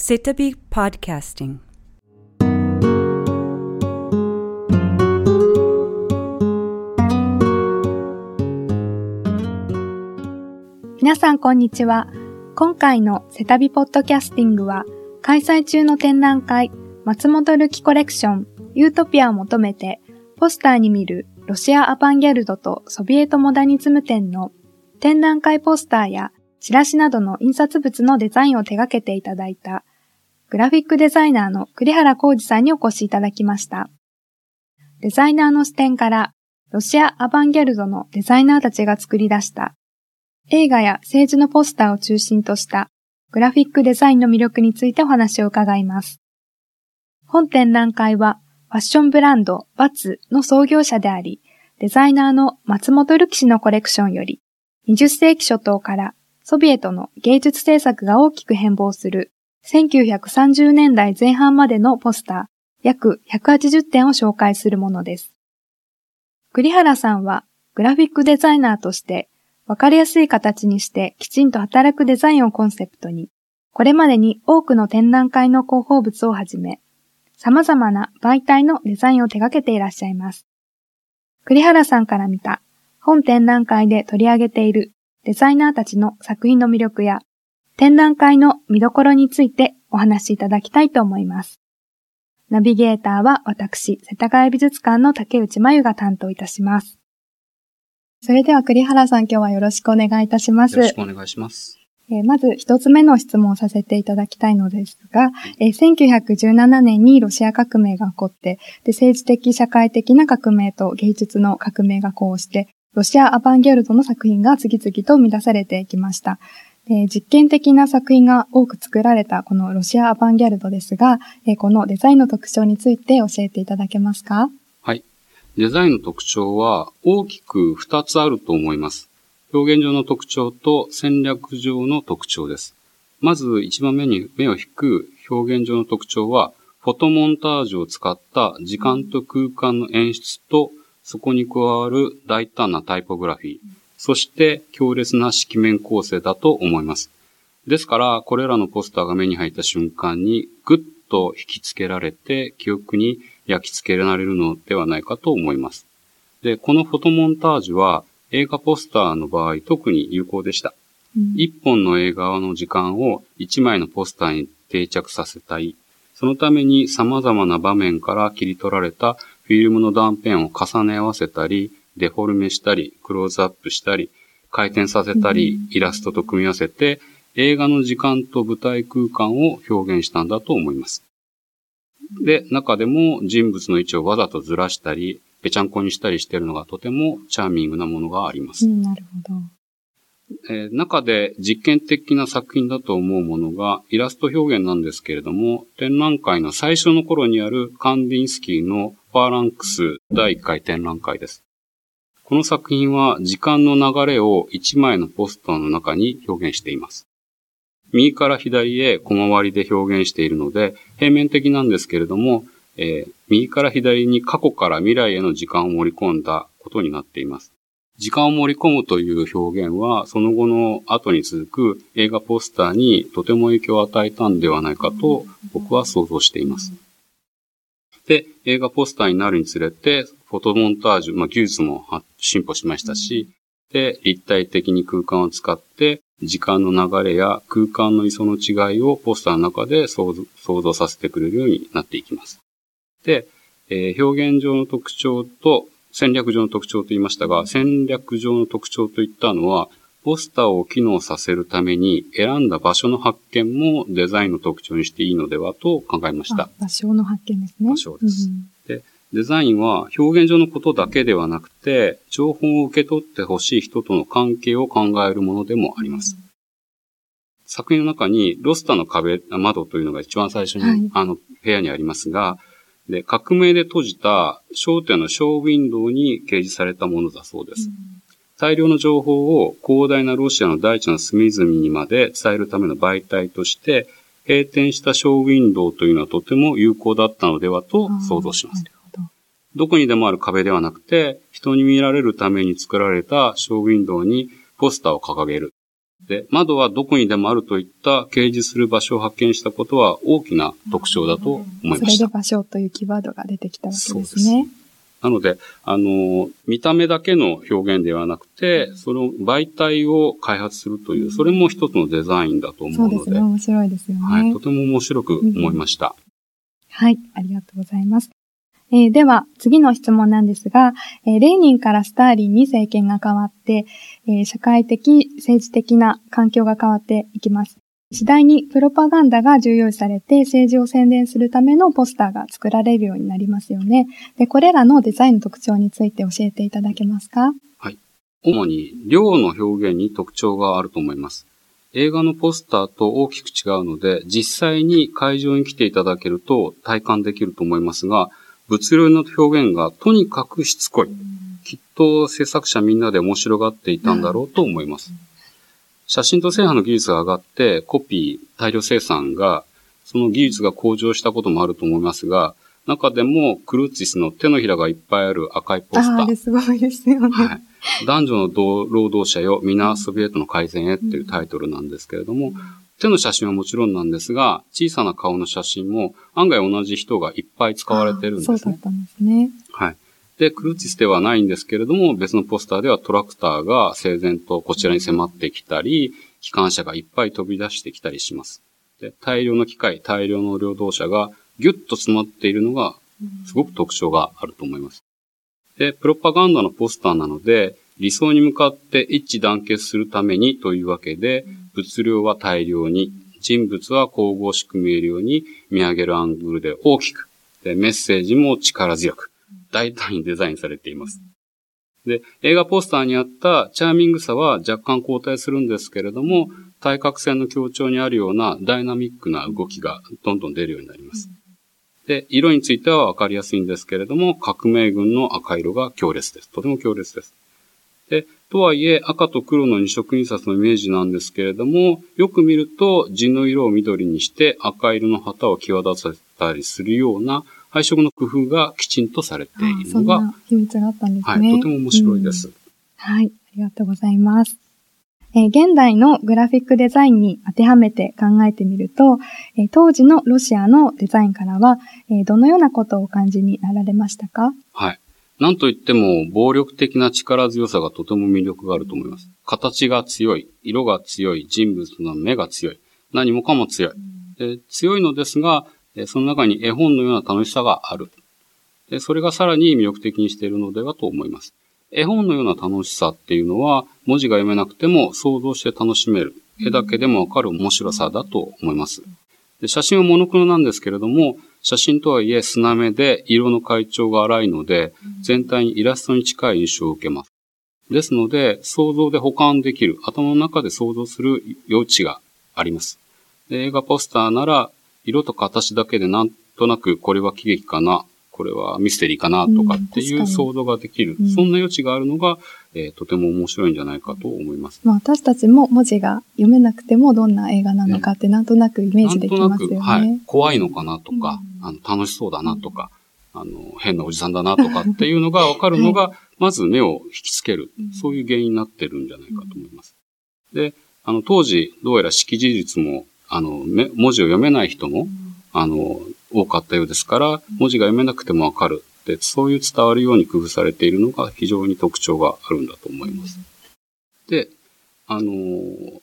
Sitabi Podcasting 皆さんこんにちは。今回のセタビポッドキャスティングは、開催中の展覧会、松本るきコレクション、ユートピアを求めて、ポスターに見るロシアアバンギャルドとソビエトモダニズム展の展覧会ポスターやチラシなどの印刷物のデザインを手掛けていただいた、グラフィックデザイナーの栗原浩二さんにお越しいただきました。デザイナーの視点から、ロシアアバンギャルドのデザイナーたちが作り出した映画や政治のポスターを中心としたグラフィックデザインの魅力についてお話を伺います。本展覧会はファッションブランドバツの創業者であり、デザイナーの松本るき氏のコレクションより、20世紀初頭からソビエトの芸術制作が大きく変貌する1930年代前半までのポスター約180点を紹介するものです。栗原さんはグラフィックデザイナーとしてわかりやすい形にしてきちんと働くデザインをコンセプトに、これまでに多くの展覧会の広報物をはじめ、様々な媒体のデザインを手掛けていらっしゃいます。栗原さんから見た本展覧会で取り上げているデザイナーたちの作品の魅力や展覧会の見どころについてお話しいただきたいと思います。ナビゲーターは私、世田谷美術館の竹内真由が担当いたします。それでは栗原さん今日はよろしくお願いいたします。よろしくお願いします。えー、まず一つ目の質問をさせていただきたいのですが、えー、1917年にロシア革命が起こって、で政治的社会的な革命と芸術の革命がこうして、ロシアアバンギャルドの作品が次々と生み出されていきました。で実験的な作品が多く作られたこのロシアアバンギャルドですが、えー、このデザインの特徴について教えていただけますか？はいデザインの特徴は大きく2つあると思います。表現上の特徴と戦略上の特徴です。まず一番目に目を引く表現上の特徴は、フォトモンタージュを使った時間と空間の演出と、そこに加わる大胆なタイポグラフィー、そして強烈な色面構成だと思います。ですから、これらのポスターが目に入った瞬間に、ぐっと引きつけられて、記憶に焼き付けられるのではないかと思います。で、このフォトモンタージュは映画ポスターの場合特に有効でした。一、うん、本の映画の時間を一枚のポスターに定着させたい。そのために様々な場面から切り取られたフィルムの断片を重ね合わせたり、デフォルメしたり、クローズアップしたり、回転させたり、イラストと組み合わせて、映画の時間と舞台空間を表現したんだと思います。で、中でも人物の位置をわざとずらしたり、ぺちゃんこにしたりしているのがとてもチャーミングなものがあります。うん、なるほど。えー、中で実験的な作品だと思うものがイラスト表現なんですけれども、展覧会の最初の頃にあるカンディンスキーのファーランクス第1回展覧会です。この作品は時間の流れを1枚のポスターの中に表現しています。右から左へ小回りで表現しているので、平面的なんですけれども、えー、右から左に過去から未来への時間を盛り込んだことになっています。時間を盛り込むという表現は、その後の後に続く映画ポスターにとても影響を与えたんではないかと僕は想像しています。で、映画ポスターになるにつれて、フォトモンタージュ、まあ、技術も進歩しましたし、で、立体的に空間を使って時間の流れや空間の磯の違いをポスターの中で想像させてくれるようになっていきます。で、えー、表現上の特徴と戦略上の特徴と言いましたが、戦略上の特徴といったのは、ポスターを機能させるために選んだ場所の発見もデザインの特徴にしていいのではと考えました。場所の発見ですね。場所です。うん、でデザインは表現上のことだけではなくて、情報を受け取ってほしい人との関係を考えるものでもあります。うん、作品の中にロスタの壁、窓というのが一番最初に、はい、あの、部屋にありますが、で、革命で閉じた商店のショーウィンドウに掲示されたものだそうです。うん、大量の情報を広大なロシアの大地の隅々にまで伝えるための媒体として、閉店したショーウィンドウというのはとても有効だったのではと想像します。どこにでもある壁ではなくて、人に見られるために作られたショーウィンドウにポスターを掲げる。で、窓はどこにでもあるといった掲示する場所を発見したことは大きな特徴だと思いました。それで場所というキーワードが出てきたわけですね。なので、あの、見た目だけの表現ではなくて、その媒体を開発するという、それも一つのデザインだと思うので。そうですね、面白いですよね。はい、とても面白く思いました。うん、はい、ありがとうございます。えー、では、次の質問なんですが、えー、レーニンからスターリンに政権が変わって、えー、社会的、政治的な環境が変わっていきます。次第にプロパガンダが重要視されて政治を宣伝するためのポスターが作られるようになりますよね。で、これらのデザインの特徴について教えていただけますか？はい。主に量の表現に特徴があると思います。映画のポスターと大きく違うので、実際に会場に来ていただけると体感できると思いますが、物流の表現がとにかくしつこい。きっと制作者みんなで面白がっていたんだろうと思います。写真と製版の技術が上がって、コピー、大量生産が、その技術が向上したこともあると思いますが、中でもクルーツィスの手のひらがいっぱいある赤いポスター。あれすごいですよね。はい。男女の労働者よ、皆ソビエトの改善へっていうタイトルなんですけれども、手の写真はもちろんなんですが、小さな顔の写真も案外同じ人がいっぱい使われてるんですね。そうだったんですね。はい。で、クルーチスではないんですけれども、別のポスターではトラクターが整然とこちらに迫ってきたり、機関車がいっぱい飛び出してきたりします。で、大量の機械、大量の労働者がギュッと詰まっているのが、すごく特徴があると思います。で、プロパガンダのポスターなので、理想に向かって一致団結するためにというわけで、物量は大量に、人物は神々しく見えるように見上げるアングルで大きく、でメッセージも力強く、大胆にデザインされています。で、映画ポスターにあったチャーミングさは若干交代するんですけれども、対角線の強調にあるようなダイナミックな動きがどんどん出るようになります。で、色についてはわかりやすいんですけれども、革命軍の赤色が強烈です。とても強烈です。で、とはいえ赤と黒の二色印刷のイメージなんですけれども、よく見ると地の色を緑にして赤色の旗を際立たせたりするような配色の工夫がきちんとされているのが、秘密があったんですね。はい、とても面白いです、うん、はい、ありがとうございます。えー、現代のグラフィックデザインに当てはめて考えてみると、えー、当時のロシアのデザインからは、えー、どのようなことをお感じになられましたか？はい。なんといっても、暴力的な力強さがとても魅力があると思います。形が強い、色が強い、人物の目が強い、何もかも強い。で強いのですが、その中に絵本のような楽しさがある。でそれがさらに魅力的にしているのではと思います。絵本のような楽しさっていうのは、文字が読めなくても想像して楽しめる。絵だけでもわかる面白さだと思います。で写真はモノクロなんですけれども、写真とはいえ砂目で色の階調が荒いので、全体にイラストに近い印象を受けます。ですので、想像で保管できる、頭の中で想像する余地があります。映画ポスターなら、色と形だけでなんとなくこれは喜劇かな、これはミステリーかなとかっていう想像ができる、うん、そんな余地があるのが、えー、とても面白いんじゃないかと思います。まあ、私たちも文字が読めなくてもどんな映画なのかってなんとなくイメージできますよね。はい。怖いのかなとか、うん、あの楽しそうだなとか、あの、変なおじさんだなとかっていうのがわかるのが、はい、まず目を引きつける、そういう原因になってるんじゃないかと思います。で、あの、当時、どうやら識字率もあの、文字を読めない人も、あの、多かったようですから、文字が読めなくてもわかるって、そういう伝わるように工夫されているのが非常に特徴があるんだと思います。で、あの、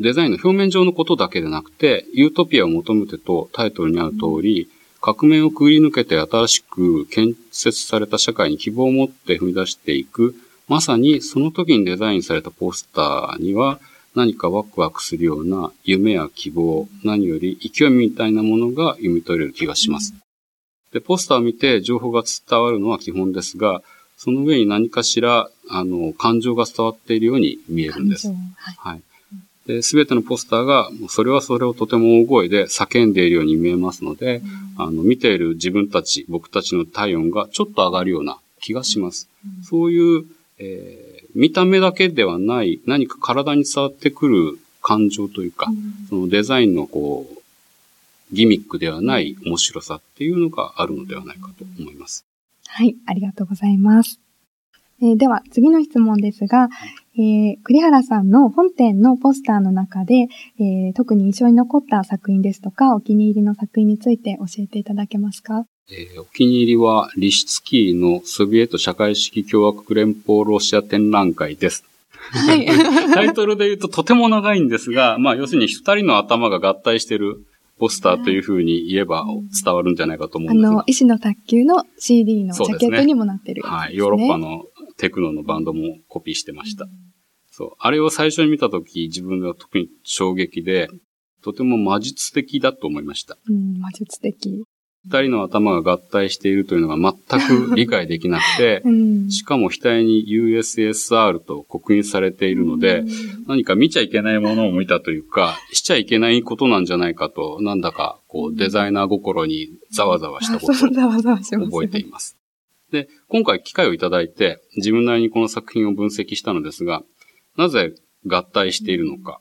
デザインの表面上のことだけでなくて、ユートピアを求めてとタイトルにある通り、革命をくぐり抜けて新しく建設された社会に希望を持って踏み出していく、まさにその時にデザインされたポスターには、何かワクワクするような夢や希望、何より勢いみたいなものが読み取れる気がします。で、ポスターを見て情報が伝わるのは基本ですが、その上に何かしら、あの、感情が伝わっているように見えるんです。はい。はい。で、すべてのポスターが、それはそれをとても大声で叫んでいるように見えますので、うん、あの、見ている自分たち、僕たちの体温がちょっと上がるような気がします。うん、そういう、えー見た目だけではない何か体に伝わってくる感情というか、うん、そのデザインのこう、ギミックではない面白さっていうのがあるのではないかと思います。はい、ありがとうございます。えーでは、次の質問ですが、えー栗原さんの本店のポスターの中で、えー特に印象に残った作品ですとか、お気に入りの作品について教えていただけますか？えーお気に入りは、リシツキーのソビエト社会主義共和国連邦ロシア展覧会です。はい。タイトルで言うととても長いんですが、まあ要するに二人の頭が合体してるポスターというふうに言えば伝わるんじゃないかと思うあんですがの、。医師の卓球の CD のジャケットにもなってるね。はい。ヨーロッパのテクノのバンドもコピーしてました。そう。あれを最初に見たとき、自分が特に衝撃で、とても魔術的だと思いました。うん、魔術的。二人の頭が合体しているというのが全く理解できなくてう、ん。しかも額に USSR と刻印されているので、何か見ちゃいけないものを見たというか、しちゃいけないことなんじゃないかと、なんだか、こう、デザイナー心にざわざわしたあ、ことを 覚えています。で、今回機会をいただいて、自分なりにこの作品を分析したのですが、なぜ合体しているのか、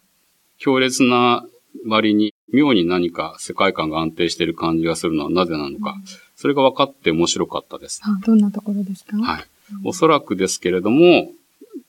強烈な割に妙に何か世界観が安定している感じがするのはなぜなのか、それが分かって面白かったです。あ、どんなところですか？はい。おそらくですけれども、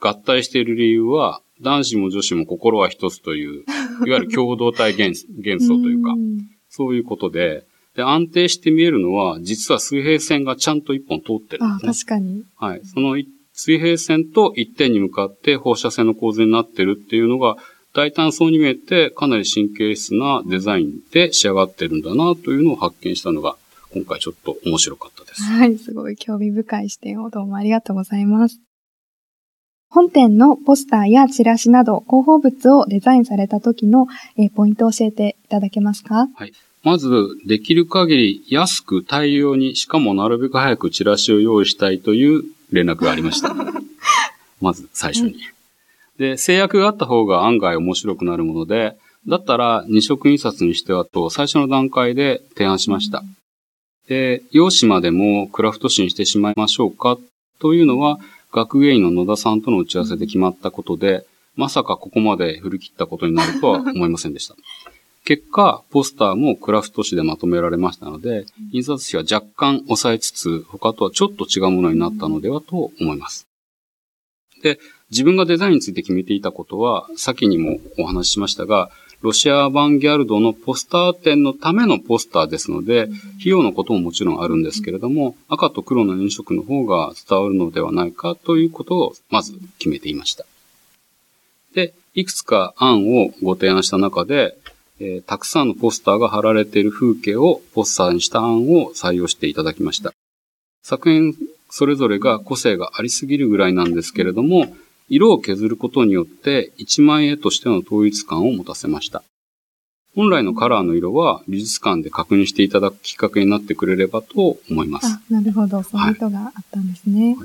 合体している理由は、男子も女子も心は一つという、いわゆる共同体元元素というか、んそういうことで、で、安定して見えるのは、実は水平線がちゃんと一本通ってるんあ。確かに。はい。そのい水平線と一点に向かって放射線の構図になってるっていうのが、大胆そうに見えて、かなり神経質なデザインで仕上がってるんだなというのを発見したのが、今回ちょっと面白かったです。はい、すごい興味深い視点をどうもありがとうございます。本店のポスターやチラシなど広報物をデザインされた時の、えーポイントを教えていただけますか？まず、できる限り安く大量に、しかもなるべく早くチラシを用意したいという連絡がありました。まず最初に。で、制約があった方が案外面白くなるもので、だったら二色印刷にしてはと最初の段階で提案しました。で、用紙までもクラフト紙にしてしまいましょうかというのは、学芸員の野田さんとの打ち合わせで決まったことで、まさかここまで振り切ったことになるとは思いませんでした。結果、ポスターもクラフト紙でまとめられましたので、印刷紙は若干抑えつつ、他とはちょっと違うものになったのではと思います。で、自分がデザインについて決めていたことは、先にもお話ししましたが、ロシアアバンギャルドのポスター展のためのポスターですので、費用のことももちろんあるんですけれども、赤と黒の飲色の方が伝わるのではないかということをまず決めていました。で、いくつか案をご提案した中で、えーたくさんのポスターが貼られている風景をポスターにした案を採用していただきました。作品それぞれが個性がありすぎるぐらいなんですけれども、色を削ることによって一枚絵としての統一感を持たせました。本来のカラーの色は美術館で確認していただくきっかけになってくれればと思います。あ、なるほど。そういう意図があったんですね。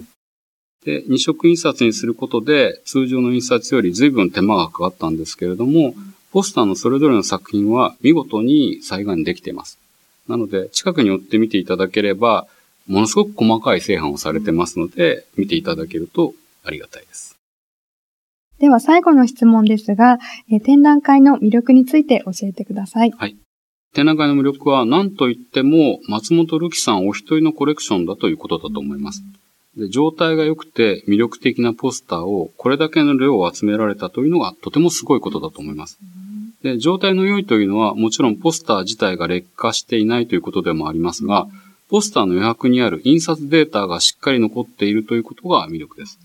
で、二色印刷にすることで、通常の印刷より随分手間がかかったんですけれども、ポスターのそれぞれの作品は見事に再現できています。なので、近くに寄って見ていただければ、ものすごく細かい製版をされてますので、見ていただけるとありがたいです。では最後の質問ですが、えー展覧会の魅力について教えてください。展覧会の魅力は何と言っても松本るきさんお一人のコレクションだということだと思います。で状態が良くて魅力的なポスターをこれだけの量を集められたというのがとてもすごいことだと思います。で状態の良いというのはもちろんポスター自体が劣化していないということでもありますが、ポスターの余白にある印刷データがしっかり残っているということが魅力です。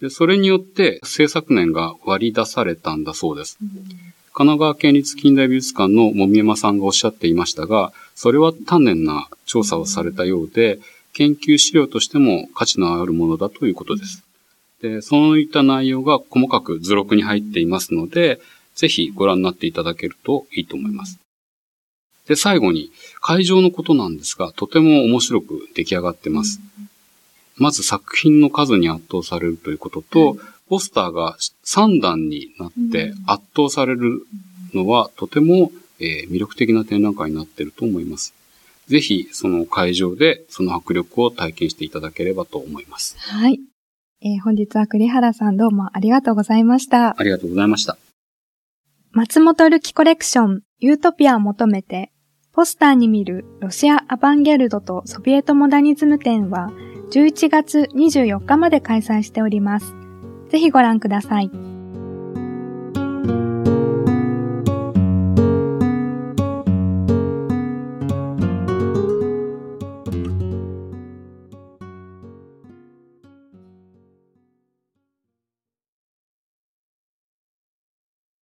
でそれによって制作年が割り出されたんだそうです。神奈川県立近代美術館のもみえまさんがおっしゃっていましたが、それは丹念な調査をされたようで、研究資料としても価値のあるものだということです。で、そういった内容が細かく図録に入っていますので、ぜひご覧になっていただけるといいと思います。で、最後に、会場のことなんですが、とても面白く出来上がってます。まず作品の数に圧倒されるということと、ポスターが3段になって圧倒されるのはとても、えー魅力的な展覧会になっていると思います。ぜひ、その会場でその迫力を体験していただければと思います。はい。えー本日は栗原さんどうもありがとうございました。ありがとうございました。松本るきコレクション、ユートピアを求めて、ポスターに見るロシアアバンギャルドとソビエトモダニズム展は11月24日まで開催しております。ぜひご覧ください。